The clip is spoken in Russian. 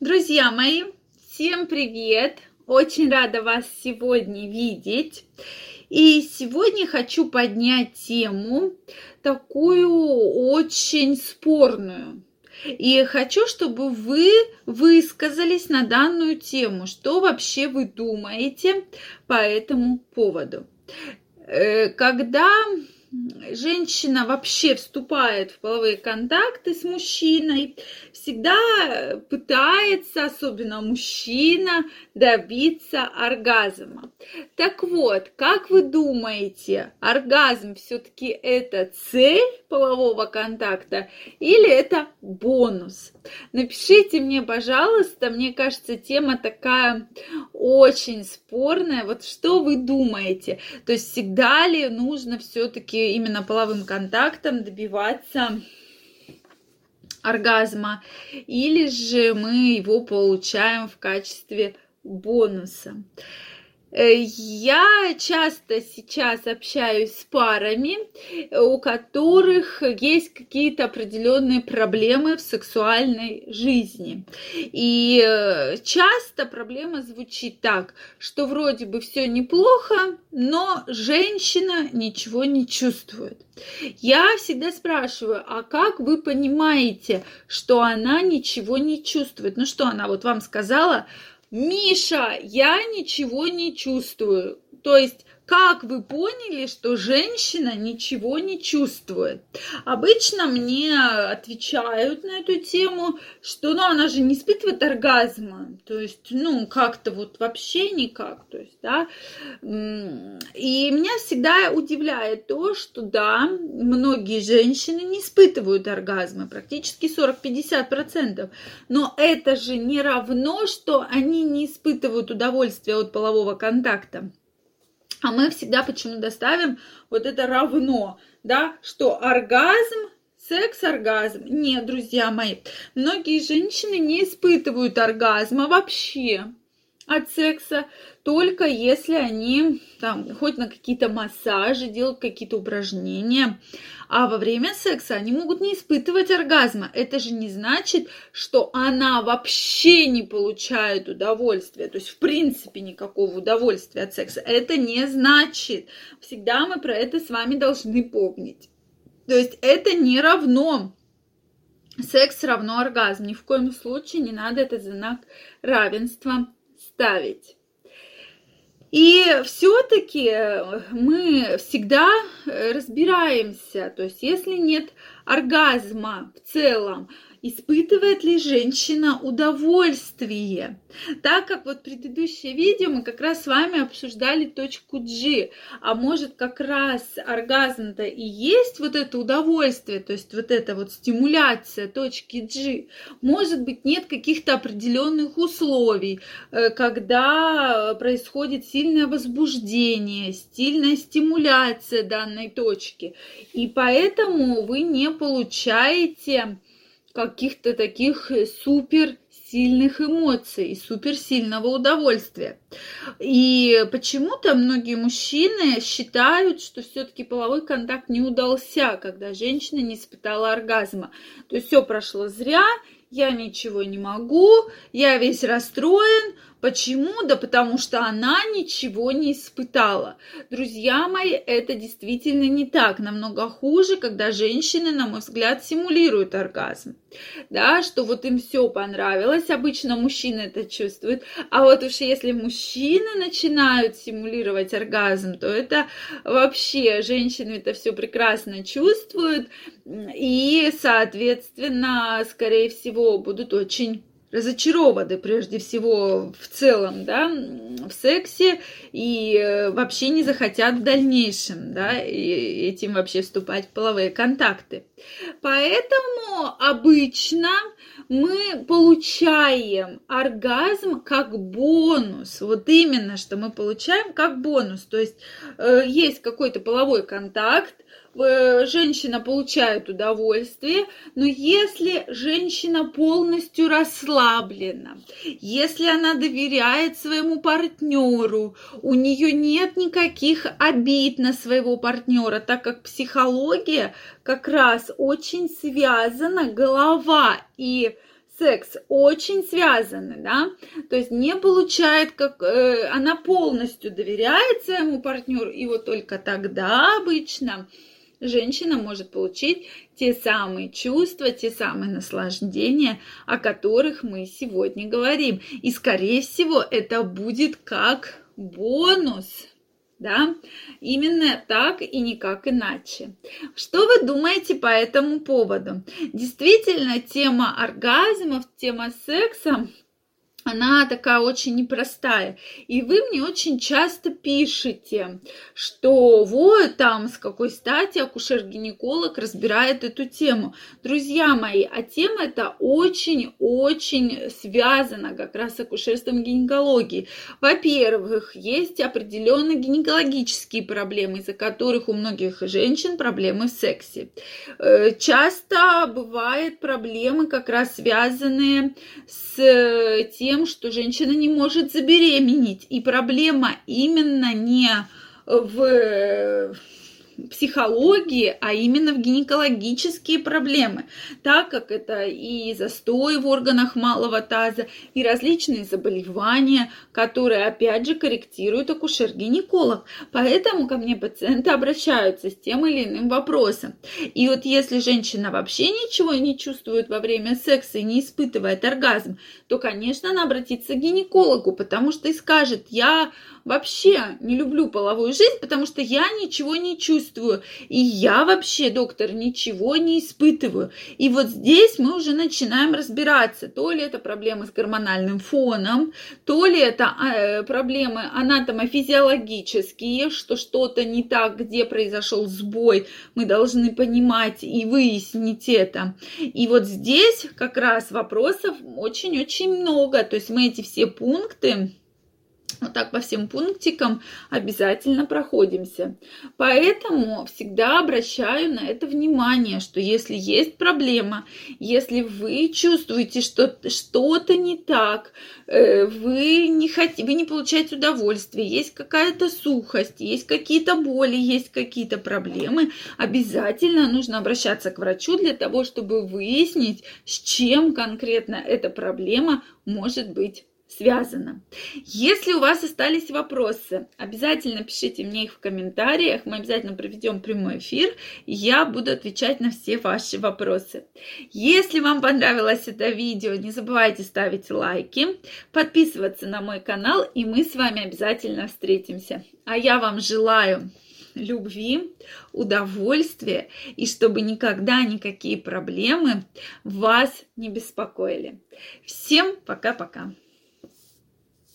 Друзья мои, всем привет! Очень рада вас сегодня видеть. И сегодня хочу поднять тему такую очень спорную. И хочу, чтобы вы высказались на данную тему, что вообще вы думаете по этому поводу. Э, когда женщина вообще вступает в половые контакты с мужчиной, всегда пытается, особенно мужчина, добиться оргазма. Так вот, как вы думаете, оргазм все-таки это цель полового контакта или это бонус? Напишите мне, пожалуйста, мне кажется, тема такая очень спорная. Вот что вы думаете? То есть всегда ли нужно все-таки именно половым контактом добиваться оргазма, или же мы его получаем в качестве бонуса. Э, я часто сейчас общаюсь с парами, у которых есть какие-то определенные проблемы в сексуальной жизни. И э, часто проблема звучит так, что вроде бы все неплохо, но женщина ничего не чувствует. Я всегда спрашиваю, а как вы понимаете, что она ничего не чувствует? Ну что, она вот вам сказала, Миша, я ничего не чувствую. То есть как вы поняли, что женщина ничего не чувствует? Обычно мне отвечают на эту тему, что ну, она же не испытывает оргазма. То есть, ну, как-то вот вообще никак. То есть, да. И меня всегда удивляет то, что да, многие женщины не испытывают оргазмы, практически 40-50%. Но это же не равно, что они не испытывают удовольствия от полового контакта. А мы всегда почему доставим вот это равно, да, что оргазм секс-оргазм. Нет, друзья мои, многие женщины не испытывают оргазма вообще от секса, только если они там ходят на какие-то массажи, делают какие-то упражнения. А во время секса они могут не испытывать оргазма. Это же не значит, что она вообще не получает удовольствия. То есть, в принципе, никакого удовольствия от секса. Это не значит. Всегда мы про это с вами должны помнить. То есть, это не равно секс равно оргазм. Ни в коем случае не надо этот знак равенства ставить. И все-таки мы всегда разбираемся, то есть если нет оргазма в целом, испытывает ли женщина удовольствие. Так как вот предыдущее видео мы как раз с вами обсуждали точку G, а может как раз оргазм-то и есть вот это удовольствие, то есть вот эта вот стимуляция точки G. Может быть нет каких-то определенных условий, э, когда происходит сильное возбуждение, сильная стимуляция данной точки. И поэтому вы не получаете каких-то таких э, супер сильных эмоций, суперсильного удовольствия. И почему-то многие мужчины считают, что все-таки половой контакт не удался, когда женщина не испытала оргазма. То есть все прошло зря, я ничего не могу, я весь расстроен. Почему? Да потому что она ничего не испытала. Друзья мои, это действительно не так. Намного хуже, когда женщины, на мой взгляд, симулируют оргазм. Да, что вот им все понравилось. Обычно мужчины это чувствуют. А вот уж если мужчины начинают симулировать оргазм, то это вообще женщины это все прекрасно чувствуют. И, соответственно, скорее всего, будут очень разочарованы прежде всего в целом, да, в сексе и э, вообще не захотят в дальнейшем, да, и этим вообще вступать в половые контакты. Поэтому обычно мы получаем оргазм как бонус. Вот именно, что мы получаем как бонус. То есть э, есть какой-то половой контакт, женщина получает удовольствие, но если женщина полностью расслаблена, если она доверяет своему партнеру, у нее нет никаких обид на своего партнера, так как психология как раз очень связана голова и секс очень связаны, да, то есть не получает, как э, она полностью доверяет своему партнеру, и вот только тогда обычно женщина может получить те самые чувства, те самые наслаждения, о которых мы сегодня говорим. И, скорее всего, это будет как бонус да, именно так и никак иначе. Что вы думаете по этому поводу? Действительно, тема оргазмов, тема секса она такая очень непростая. И вы мне очень часто пишете, что вот там с какой стати акушер-гинеколог разбирает эту тему. Друзья мои, а тема эта очень-очень связана как раз с акушерством гинекологии. Во-первых, есть определенные гинекологические проблемы, из-за которых у многих женщин проблемы в сексе. Э, часто бывают проблемы как раз связанные с тем, тем, что женщина не может забеременеть. И проблема именно не в психологии, а именно в гинекологические проблемы, так как это и застой в органах малого таза, и различные заболевания, которые, опять же, корректирует акушер-гинеколог. Поэтому ко мне пациенты обращаются с тем или иным вопросом. И вот если женщина вообще ничего не чувствует во время секса и не испытывает оргазм, то, конечно, она обратится к гинекологу, потому что и скажет, я вообще не люблю половую жизнь, потому что я ничего не чувствую. И я вообще, доктор, ничего не испытываю. И вот здесь мы уже начинаем разбираться, то ли это проблемы с гормональным фоном, то ли это э, проблемы анатомофизиологические, что что-то не так, где произошел сбой, мы должны понимать и выяснить это. И вот здесь как раз вопросов очень-очень много. То есть мы эти все пункты вот так по всем пунктикам обязательно проходимся. Поэтому всегда обращаю на это внимание, что если есть проблема, если вы чувствуете, что что-то не так, э, вы не хотите, вы не получаете удовольствие, есть какая-то сухость, есть какие-то боли, есть какие-то проблемы, обязательно нужно обращаться к врачу для того, чтобы выяснить, с чем конкретно эта проблема может быть связано. Если у вас остались вопросы, обязательно пишите мне их в комментариях. Мы обязательно проведем прямой эфир, и я буду отвечать на все ваши вопросы. Если вам понравилось это видео, не забывайте ставить лайки, подписываться на мой канал, и мы с вами обязательно встретимся. А я вам желаю любви, удовольствия и чтобы никогда никакие проблемы вас не беспокоили. Всем пока-пока.